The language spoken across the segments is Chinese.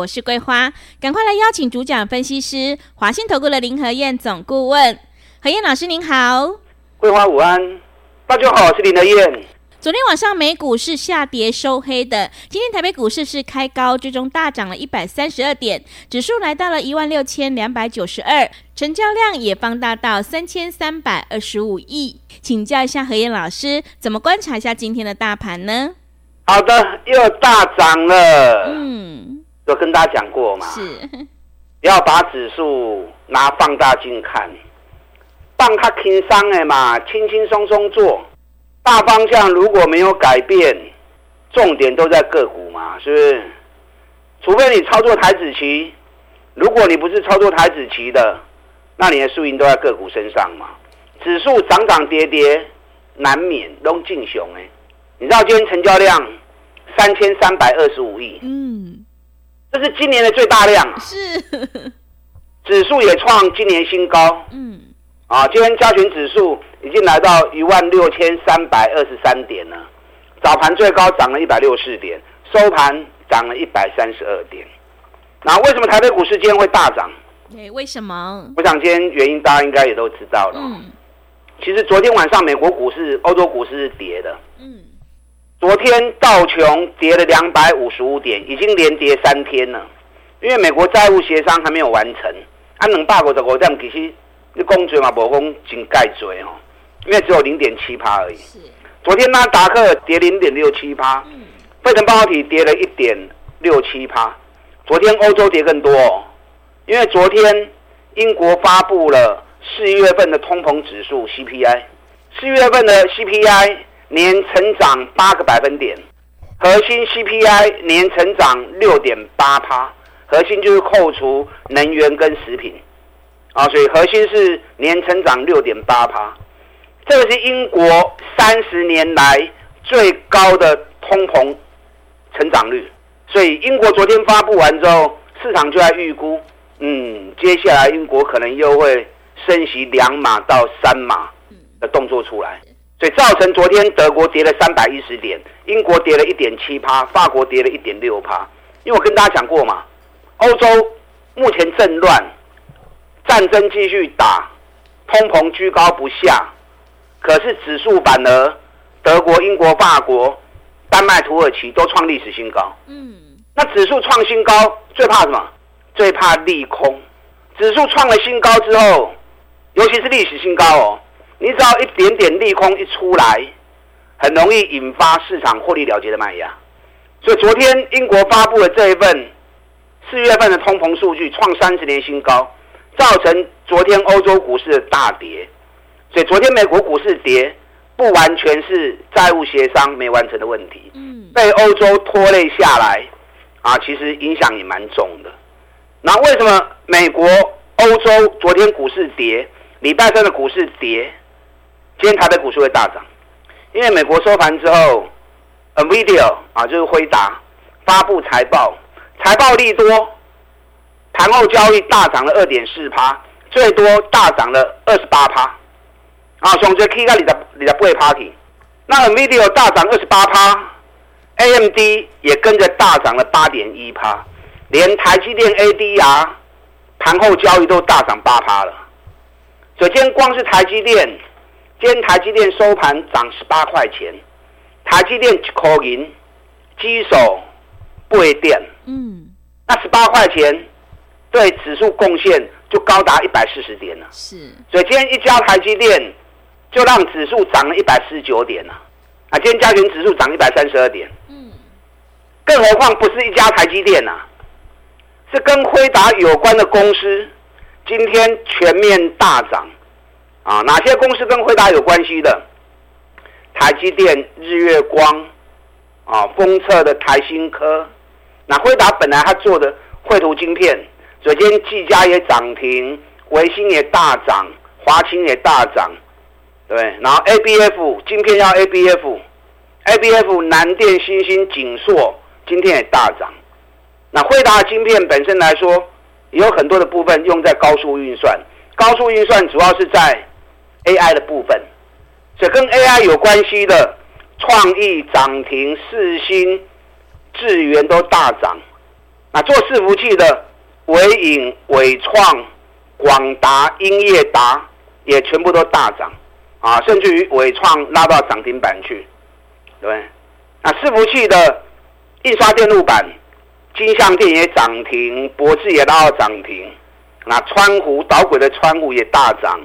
我是桂花，赶快来邀请主讲分析师华信投顾的林和燕总顾问，何燕老师您好，桂花午安，大家好，我是林和燕。昨天晚上美股是下跌收黑的，今天台北股市是开高，最终大涨了一百三十二点，指数来到了一万六千两百九十二，成交量也放大到三千三百二十五亿。请教一下何燕老师，怎么观察一下今天的大盘呢？好的，又大涨了。嗯，有跟大家讲过嘛？是，不要把指数拿放大镜看，放它轻松的嘛，轻轻松松做。大方向如果没有改变，重点都在个股嘛，是不是？除非你操作台子棋，如果你不是操作台子棋的，那你的输赢都在个股身上嘛。指数涨涨跌跌，难免都进熊哎。你知道今天成交量三千三百二十五亿，嗯，这是今年的最大量啊。是，指数也创今年新高，嗯，啊，今天加权指数。已经来到一万六千三百二十三点了，早盘最高涨了一百六十点，收盘涨了一百三十二点。那为什么台北股市今天会大涨？对，为什么？我想今天原因大家应该也都知道了。嗯。其实昨天晚上美国股市、欧洲股市是跌的。嗯。昨天道琼跌了两百五十五点，已经连跌三天了。因为美国债务协商还没有完成，啊，两百五十五点其实你讲多嘛，无讲真盖多哦。因为只有零点七趴而已。是。昨天纳达克跌零点六七趴，嗯，费城半导体跌了一点六七趴。昨天欧洲跌更多哦，因为昨天英国发布了四月份的通膨指数 CPI，四月份的 CPI 年成长八个百分点，核心 CPI 年成长六点八趴，核心就是扣除能源跟食品，啊，所以核心是年成长六点八趴。这个是英国三十年来最高的通膨成长率，所以英国昨天发布完之后，市场就在预估，嗯，接下来英国可能又会升息两码到三码的动作出来，所以造成昨天德国跌了三百一十点，英国跌了一点七趴，法国跌了一点六趴。因为我跟大家讲过嘛，欧洲目前政乱，战争继续打，通膨居高不下。可是指数反而，德国、英国、法国、丹麦、土耳其都创历史新高。嗯，那指数创新高，最怕什么？最怕利空。指数创了新高之后，尤其是历史新高哦，你只要一点点利空一出来，很容易引发市场获利了结的卖压。所以昨天英国发布了这一份四月份的通膨数据，创三十年新高，造成昨天欧洲股市的大跌。所以昨天美国股市跌，不完全是债务协商没完成的问题，嗯，被欧洲拖累下来，啊，其实影响也蛮重的。那为什么美国、欧洲昨天股市跌，礼拜三的股市跌，今天台北股市会大涨？因为美国收盘之后，NVIDIA 啊，就是辉达发布财报，财报利多，盘后交易大涨了二点四趴，最多大涨了二十八趴。啊，上周 K 个二十二十八 party，那 NVIDIA 大涨二十八趴，AMD 也跟着大涨了八点一趴，连台积电 ADR 盘后交易都大涨八趴了。首先，光是台积电，今天台积电收盘涨十八块钱，台积电一块银，机手不会电，嗯，那十八块钱对指数贡献就高达一百四十点了。是，所以今天一家台积电。就让指数涨了一百四十九点了，啊，今天加权指数涨一百三十二点，嗯，更何况不是一家台积电呐，是跟辉达有关的公司，今天全面大涨，啊，哪些公司跟辉达有关系的？台积电、日月光，啊，封测的台新科，那辉达本来他做的绘图晶片，昨天技嘉也涨停，微星也大涨，华清也大涨，对，然后 A B F 晶片要 A B F，A B F 南电、欣兴、景硕今天也大涨。那惠达晶片本身来说，也有很多的部分用在高速运算，高速运算主要是在 A I 的部分，这跟 A I 有关系的创意涨停，四星、智源都大涨。那做伺服器的纬颖、纬创、广达、英业达也全部都大涨啊，甚至于纬创拉到涨停板去，对。那伺服器的印刷电路板。金像电也涨停，博智也拉到涨停。那川湖导轨的川湖也大涨。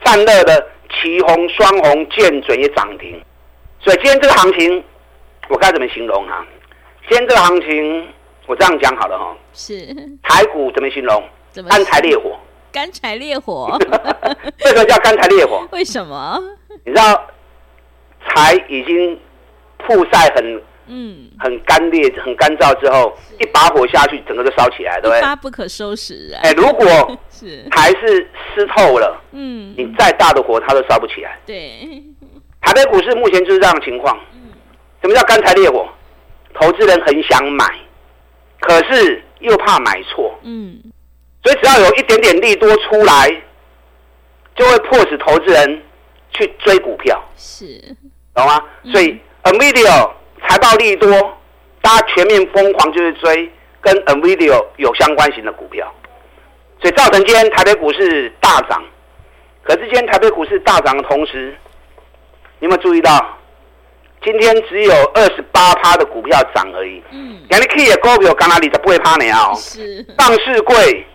嗯。散热的旗红、双红、建准也涨停。所以今天这个行情，我该怎么形容啊？今天这个行情，我这样讲好了哈。是。台股怎么形容？怎么？干柴烈火。干柴烈火。为什么叫干柴烈火？为什么？你知道，柴已经曝晒很。嗯，很干裂、很干燥之后，一把火下去，整个就烧起来，对不对？发不可收拾啊！哎，如果 是还是湿透了，嗯，你再大的火，它都烧不起来。对，台北股市目前就是这样的情况。嗯，什么叫干柴烈火？投资人很想买，可是又怕买错。嗯，所以只要有一点点利多出来，就会迫使投资人去追股票。是，懂吗？所以 NVIDIA。财报利多，大家全面疯狂就是追跟 NVIDIA 有相关型的股票，所以造成今天台北股市大涨。可是今天台北股市大涨的同时，你有没有注意到，今天只有二十八趴的股票涨而已。嗯。两个 K 也高票，刚哪里才不会趴你啊？是。上市柜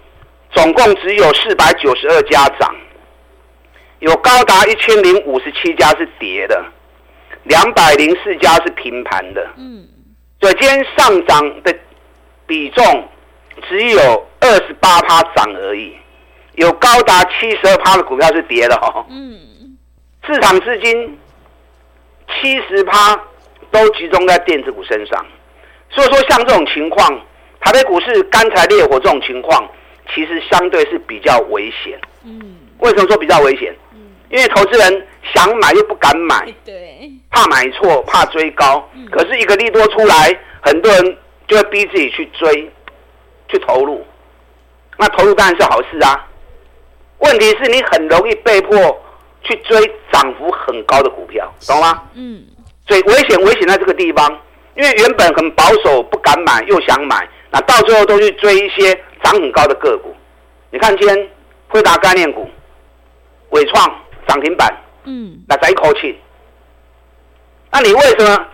总共只有四百九十二家涨，有高达一千零五十七家是跌的。两百零四家是平盘的，嗯，所以今天上涨的比重只有二十八趴涨而已，有高达七十二趴的股票是跌的哦，嗯，市场资金七十趴都集中在电子股身上，所以说像这种情况，台北股市干柴烈火这种情况，其实相对是比较危险，嗯，为什么说比较危险？因为投资人想买又不敢买，对，怕买错，怕追高。可是，一个利多出来，很多人就会逼自己去追，去投入。那投入当然是好事啊。问题是你很容易被迫去追涨幅很高的股票，懂吗？嗯。所以危险危险在这个地方，因为原本很保守，不敢买又想买，那到最后都去追一些涨很高的个股。你看今天辉达概念股，伟创。涨停板，嗯，那再一口气，那你为什么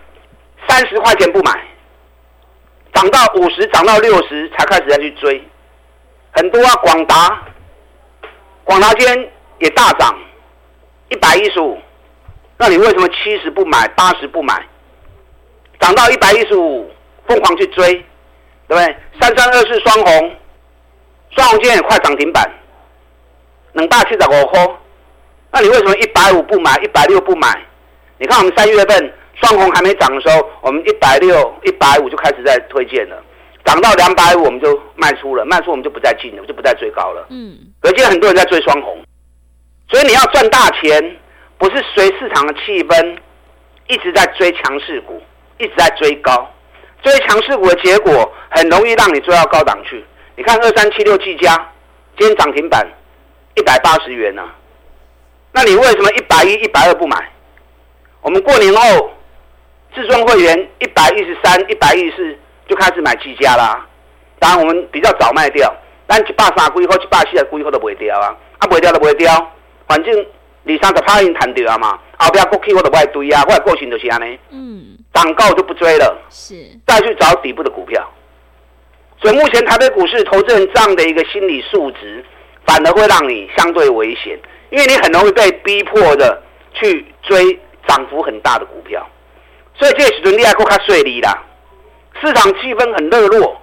三十块钱不买，涨到五十，涨到六十才开始再去追？很多啊，广达，广达今天也大涨，一百一十五，那你为什么七十不买，八十不买，涨到一百一十五疯狂去追，对不对？三三二四双红，双红今天也快涨停板，两百七十五块。那你为什么一百五不买，一百六不买？你看我们三月份双红还没涨的时候，我们一百六、一百五就开始在推荐了，涨到两百五我们就卖出了，卖出我们就不再进了，就不再追高了。嗯。可是现在很多人在追双红，所以你要赚大钱，不是随市场的气氛一直在追强势股，一直在追高，追强势股的结果很容易让你追到高档去。你看二三七六技嘉，今天涨停板一百八十元呢、啊。那你为什么一百一、一百二不买？我们过年后，至尊会员一百一十三、一百一十四就开始买七家啦。当然我们比较早卖掉，但一百三归后、一百四的归后都不会掉啊，啊不会掉都不会掉。反正二三十趴已经谈掉啊嘛，后边过去我都不会堆啊，我的个性就是安尼。嗯。涨高就不追了，是。再去找底部的股票。所以目前台北股市投资人这样的一个心理素质，反而会让你相对危险。因为你很容易被逼迫的去追涨幅很大的股票，所以这时阵你还够卡税利啦。市场气氛很热络，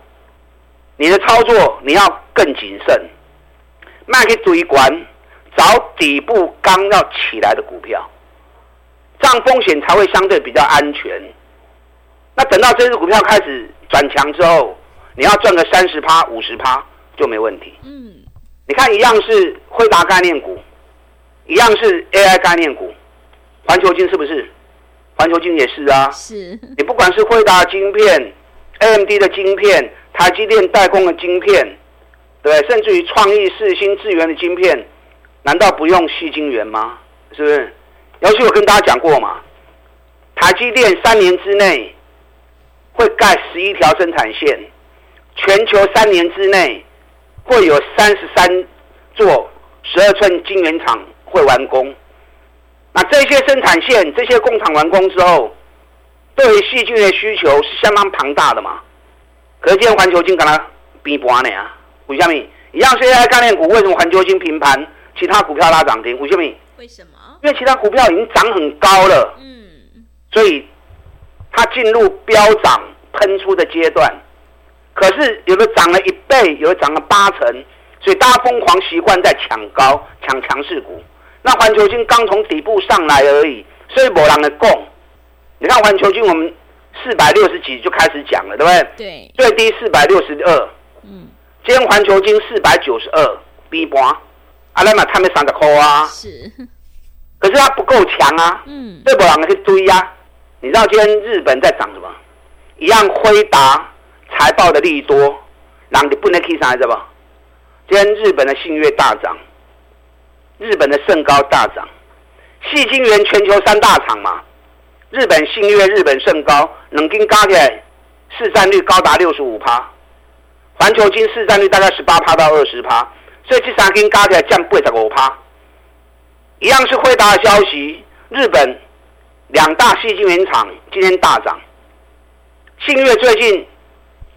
你的操作你要更谨慎，卖去追管，找底部刚要起来的股票，这样风险才会相对比较安全。那等到这支股票开始转强之后，你要赚个三十趴、五十趴，就没问题。嗯，你看一样是辉达概念股，一样是 AI 概念股，环球金是不是？环球金也是啊。是。你不管是辉达晶片、AMD 的晶片、台积电代工的晶片，对，甚至于创意、四星、智源的晶片，难道不用矽晶圆吗？是不是？尤其我跟大家讲过嘛，台积电三年之内会盖十一条生产线，全球三年之内会有三十三座十二寸晶圆厂会完工。那这些生产线、这些工厂完工之后，对于矽晶的需求是相当庞大的嘛？可是今天环球晶跟它比半呢啊？为什么？一样是 AI 概念股，为什么环球晶平盘，其他股票拉涨停？为什么？为什么？因为其他股票已经涨很高了，嗯，所以它进入飙涨喷出的阶段。可是有的涨了一倍，有的涨了八成，所以大家疯狂习惯在抢高、抢强势股。那环球金刚从底部上来而已，所以没人的供。你看环球金，我们四百六十几就开始讲了，对不对？对。最低四百六十二，嗯，今天环球金四百九十二，B 盘，阿拉嘛他们三十块啊。是。可是它不够强啊，嗯，对不？两个去堆呀。你知道今天日本在涨什么？一样辉达财报的利多，让你不能 K 上来，知道不？今天日本的信越大涨，日本的胜高大涨，矽晶圆全球三大厂嘛，日本信越、日本盛高，能跟加起来市占率高达六十五趴，环球晶市占率大概十八趴到二十趴，所以这三根加起来占八十五趴。一样是辉达的消息，日本两大矽晶圆厂今天大涨，信越最近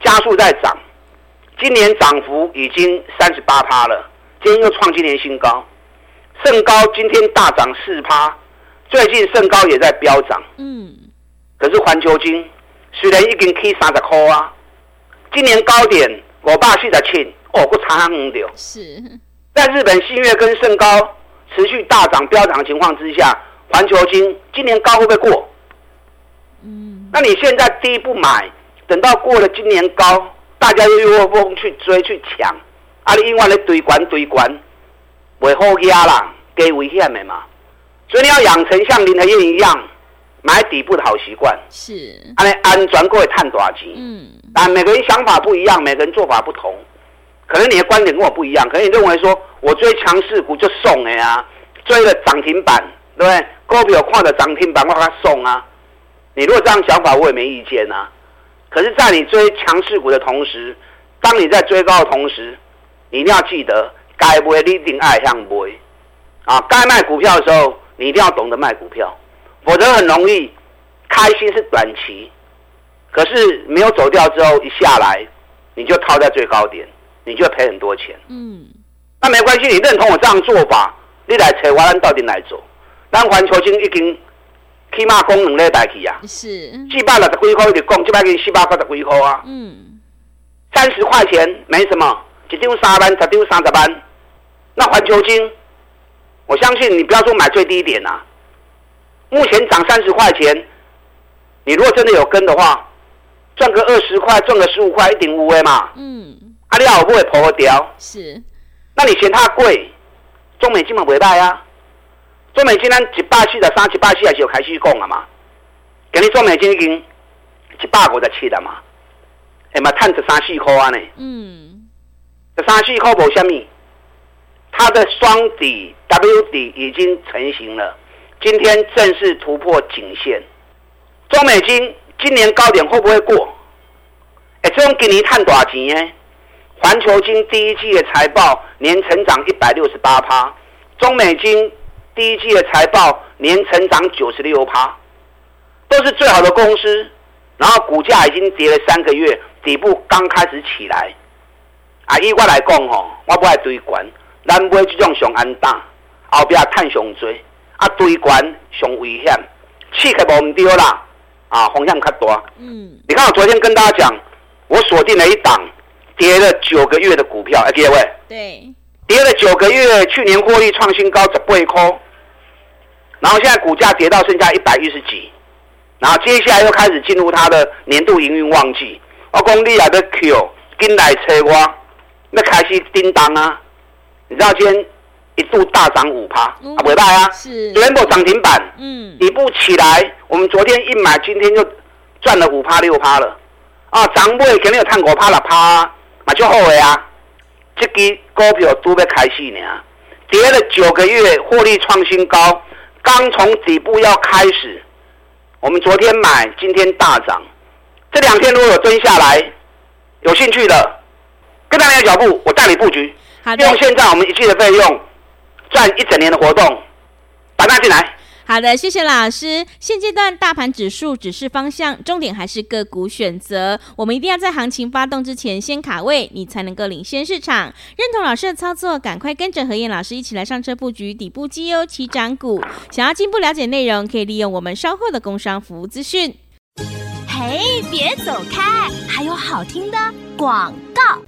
加速在涨，今年涨幅已经三十八趴了，今天又创今年新高。盛高今天大涨四趴，最近盛高也在飙涨。嗯，可是环球金虽然已经 K 三十块啊，今年高点我爸去的亲哦，不差很多。是，在日本新月跟盛高。持续大涨飙涨的情况之下，环球金今年高会不会过？嗯，那你现在第一步买，等到过了今年高，大家又一窝蜂去追去抢，啊，你另外的堆关堆关，袂好压啦，给危险的嘛。所以你要养成像林和燕一样买底部的好习惯，是，安尼安全过会赚大钱。嗯，但每个人想法不一样，每个人做法不同。可能你的观点跟我不一样，可能你认为说我追强势股就送了呀，追了涨停板，对不对？股票看着涨停板我给他送啊。你如果这样想法，我也没意见啊。可是，在你追强势股的同时，当你在追高的同时，你一定要记得该买你一定爱向买啊。该卖股票的时候，你一定要懂得卖股票，否则很容易开心是短期，可是没有走掉之后一下来，你就套在最高点。你就会赔很多钱。嗯，那没关系，你认同我这样做法，你来扯我咱到底来做？咱环球金已经起码讲两礼拜去啊，是四百六十几块一直讲，这摆给四百八十几块啊。嗯，三十块钱没什么，一张三万，十张三十万。那环球金，我相信你不要说买最低点啊，目前涨三十块钱，你如果真的有跟的话，赚个二十块，赚个十五块，一定有的嘛。嗯。阿里奥不会破掉，是，那你嫌它贵？中美金嘛不卖啊？中美金咱一百四十三、一百四十四开始讲了嘛？今日中美金已经一百五十七了嘛？哎嘛，赚十三四块啊呢？嗯，十三四块无虾米，它的双底 W 底已经成型了，今天正式突破颈线。中美金今年高点会不会过？哎，这种给你赚多少钱呢？环球金第一季的财报年成长一百六十八趴，中美晶第一季的财报年成长九十六趴，都是最好的公司。然后股价已经跌了三个月，底部刚开始起来。啊，以我来讲吼，我不爱追关，咱买这种上安大，后边探上追，啊，追关上危险，气可无唔对啦，啊，风险较大。嗯，你看我昨天跟大家讲，我锁定了一档。跌了九个月的股票，哎，各位，对，跌了九个月，去年获利创新高，十八块，然后现在股价跌到剩下一百一十几，然后接下来又开始进入它的年度营运旺季。我讲你也得 Q，跟来催我，那开始叮当啊！你知道今天一度大涨五趴，嗯、啊，不大啊，是。全部涨停板，嗯，底部起来，我们昨天一买，今天就赚了五趴六趴了，啊，涨不肯定有探五趴六趴，嘛就后悔啊！这支股票都要开始呢，跌了九个月，获利创新高，刚从底部要开始，我们昨天买，今天大涨，这两天如果有蹲下来，有兴趣的，跟上你的脚步，我带你布局。用现在我们一季的费用赚一整年的活动，把它进来。好的，谢谢老师。现阶段大盘指数只是方向，重点还是个股选择。我们一定要在行情发动之前先卡位，你才能够领先市场。认同老师的操作，赶快跟着何燕老师一起来上车布局底部绩优起涨股。想要进一步了解内容，可以利用我们稍后的工商服务资讯。嘿，别走开，还有好听的广告。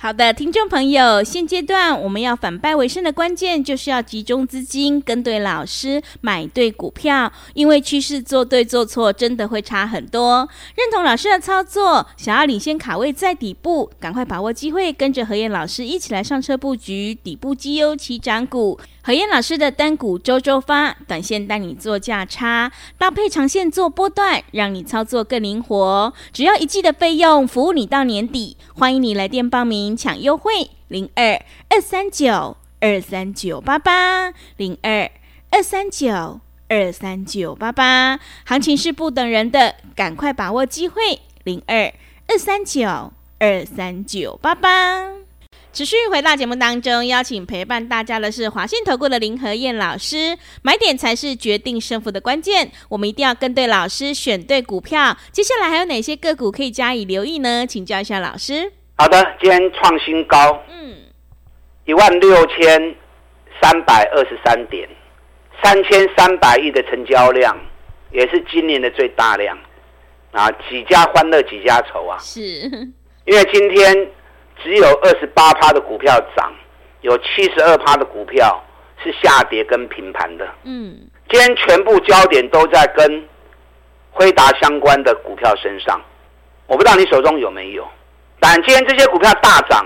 好的，听众朋友，现阶段我们要反败为胜的关键，就是要集中资金，跟对老师，买对股票。因为趋势做对做错，真的会差很多。认同老师的操作，想要领先卡位在底部，赶快把握机会，跟着何燕老师一起来上车布局底部绩优起涨股。何燕老师的单股周周发，短线带你做价差，搭配长线做波段，让你操作更灵活。只要一季的费用，服务你到年底。欢迎你来电报名抢优惠，零二二三九二三九八八，零二二三九二三九八八。行情是不等人的，赶快把握机会，零二二三九二三九八八。持续回到节目当中，邀请陪伴大家的是华信投顾的林和燕老师。买点才是决定胜负的关键，我们一定要跟对老师，选对股票。接下来还有哪些个股可以加以留意呢？请教一下老师。好的，今天创新高，嗯，一万六千三百二十三点，三千三百亿的成交量，也是今年的最大量啊！几家欢乐几家愁啊！是，因为今天。只有二十八趴的股票涨，有七十二趴的股票是下跌跟平盘的。嗯，今天全部焦点都在跟辉达相关的股票身上。我不知道你手中有没有，但今天这些股票大涨，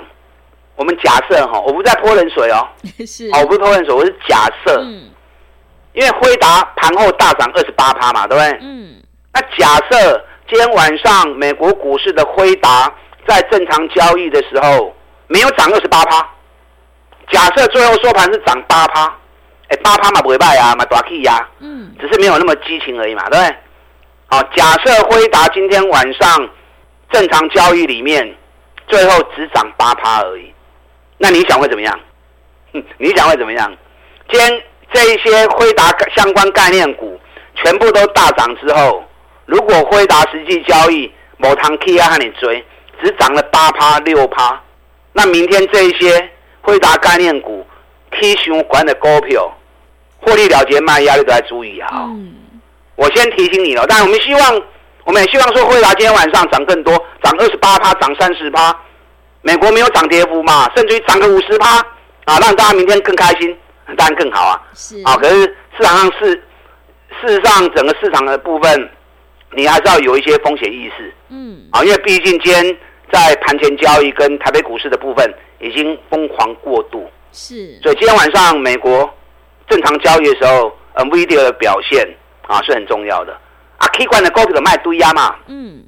我们假设哈，我不在泼冷水哦，是，我不是泼冷水，我是假设。嗯，因为辉达盘后大涨二十八趴嘛，对不对？嗯，那假设今天晚上美国股市的辉达。在正常交易的时候，没有涨二十八趴。假设最后收盘是涨八趴，哎，八趴嘛不会败啊，嘛大气呀，嗯，只是没有那么激情而已嘛，对不对？好，假设辉达今天晚上正常交易里面，最后只涨八趴而已，那你想会怎么样？你想会怎么样？今天这一些辉达相关概念股全部都大涨之后，如果辉达实际交易某堂 K 要和你追。只涨了八趴六趴，那明天这一些辉达概念股、K 熊管的股票，获利了结卖压力都要注意啊。嗯、我先提醒你了，但我们希望，我们也希望说辉达今天晚上涨更多，涨二十八趴，涨三十趴。美国没有涨跌幅嘛，甚至于涨个五十趴啊，让大家明天更开心，当然更好啊。是啊，可是市场上是事实上整个市场的部分，你还是要有一些风险意识。嗯，啊，因为毕竟今天。在盘前交易跟台北股市的部分已经疯狂过度，是，所以今天晚上美国正常交易的时候，NVIDIA 的表现啊是很重要的啊。K 管的股票卖堆压嘛，嗯，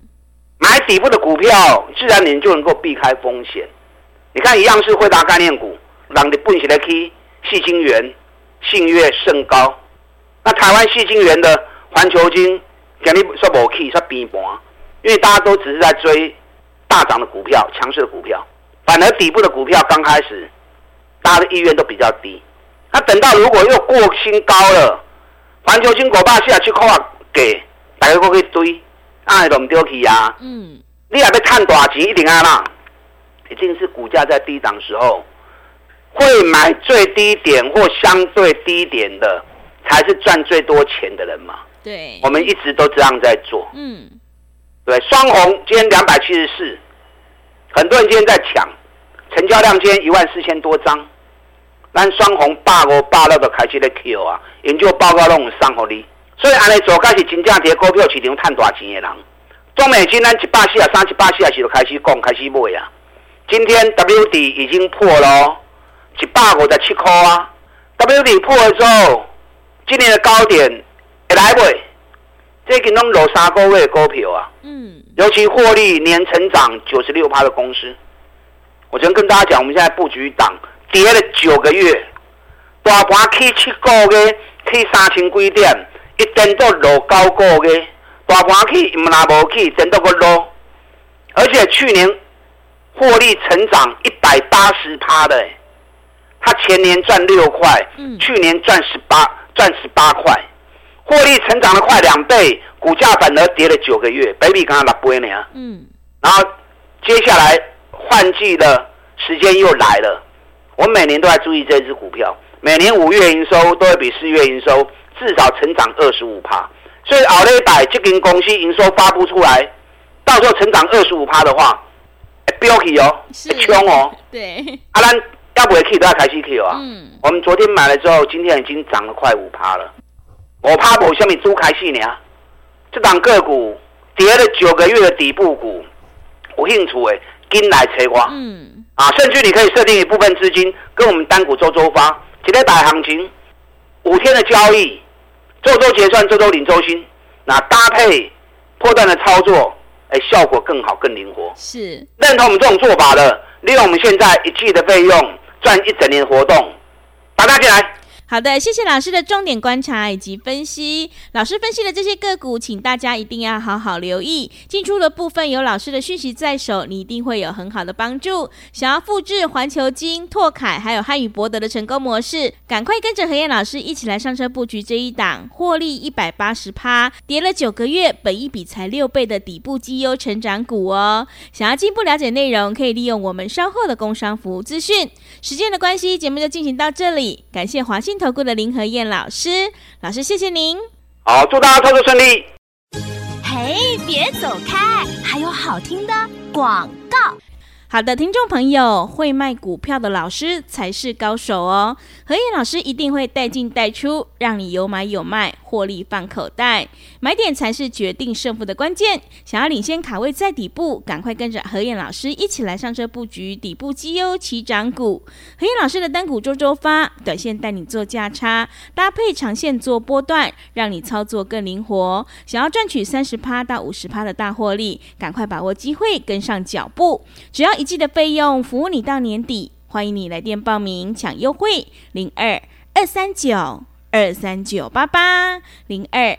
买底部的股票，自然你就能够避开风险。你看，一样是辉达概念股，让你蹦起来 K，细晶圆、信越、胜高，那台湾细晶圆的环球晶，今日说无去，说变盘，因为大家都只是在追。大涨的股票，强势的股票，反而底部的股票刚开始，大家的意愿都比较低。那等到如果又过新高了，环球晶股把下去扣啊给，大家都可以堆，啊，都唔丢去啊。嗯，你还要赚大钱一定啊啦，一定是股价在低档时候，会买最低点或相对低点的，才是赚最多钱的人嘛。对，我们一直都这样在做。嗯，对，双红今天两百七十四。很多人今天在抢，成交量今天一万四千多张，咱双红八五八六都开始在 Q 啊，研究报告拢有送给你，所以安尼做开始真正伫股票市场赚大钱的人，中美金咱一百四啊三一百四啊是就开始讲开始买啊，今天 W D 已经破了，一百五十七块啊。W D 破了之后，今年的高点会来不？这个拢落三个月的股票啊，嗯，尤其获利年成长九十六趴的公司，我昨天跟大家讲，我们现在布局档跌了九个月，大盘起七个月起三千几点，一点都落高个嘅，大盘去唔拿无起，真都个落，而且去年获利成长一百八十趴的，他前年赚六块，嗯，去年赚十八赚十八块。获利成长了快两倍，股价反而跌了九个月，baby 刚刚六倍呢。嗯，然后接下来换季的时间又来了，我每年都在注意这支股票，每年五月营收都会比四月营收至少成长二十五趴，所以后礼拜这间公司营收发布出来，到时候成长二十五趴的话，飙起哦，冲哦，对，阿兰要不会 K 都要开始 K 啊。嗯，我们昨天买了之后，今天已经涨了快五趴了。我怕我下面猪开戏呢，这档个股跌了九个月的底部股，有兴趣的，跟来催我。嗯，啊，甚至你可以设定一部分资金跟我们单股周周发，今天大行情，五天的交易，周周结算，做周领周薪，那搭配破断的操作，哎，效果更好更灵活。是认同我们这种做法的，利用我们现在一季的费用赚一整年的活动，大家进来。好的，谢谢老师的重点观察以及分析。老师分析的这些个股，请大家一定要好好留意。进出的部分有老师的讯息在手，你一定会有很好的帮助。想要复制环球金、拓凯还有汉语博德的成功模式，赶快跟着何燕老师一起来上车布局这一档获利一百八十趴，跌了九个月，本一笔才六倍的底部绩优成长股哦。想要进一步了解内容，可以利用我们稍后的工商服务资讯。时间的关系，节目就进行到这里，感谢华信。顾的林和燕老师，老师谢谢您。好，祝大家操作顺利。嘿，别走开，还有好听的广告。好的，听众朋友，会卖股票的老师才是高手哦。和燕老师一定会带进带出，让你有买有卖，获利放口袋。买点才是决定胜负的关键。想要领先卡位在底部，赶快跟着何燕老师一起来上车布局底部绩优起涨股。何燕老师的单股周周发，短线带你做价差，搭配长线做波段，让你操作更灵活。想要赚取三十趴到五十趴的大获利，赶快把握机会，跟上脚步。只要一季的费用服务你到年底，欢迎你来电报名抢优惠，零二二三九二三九八八，零二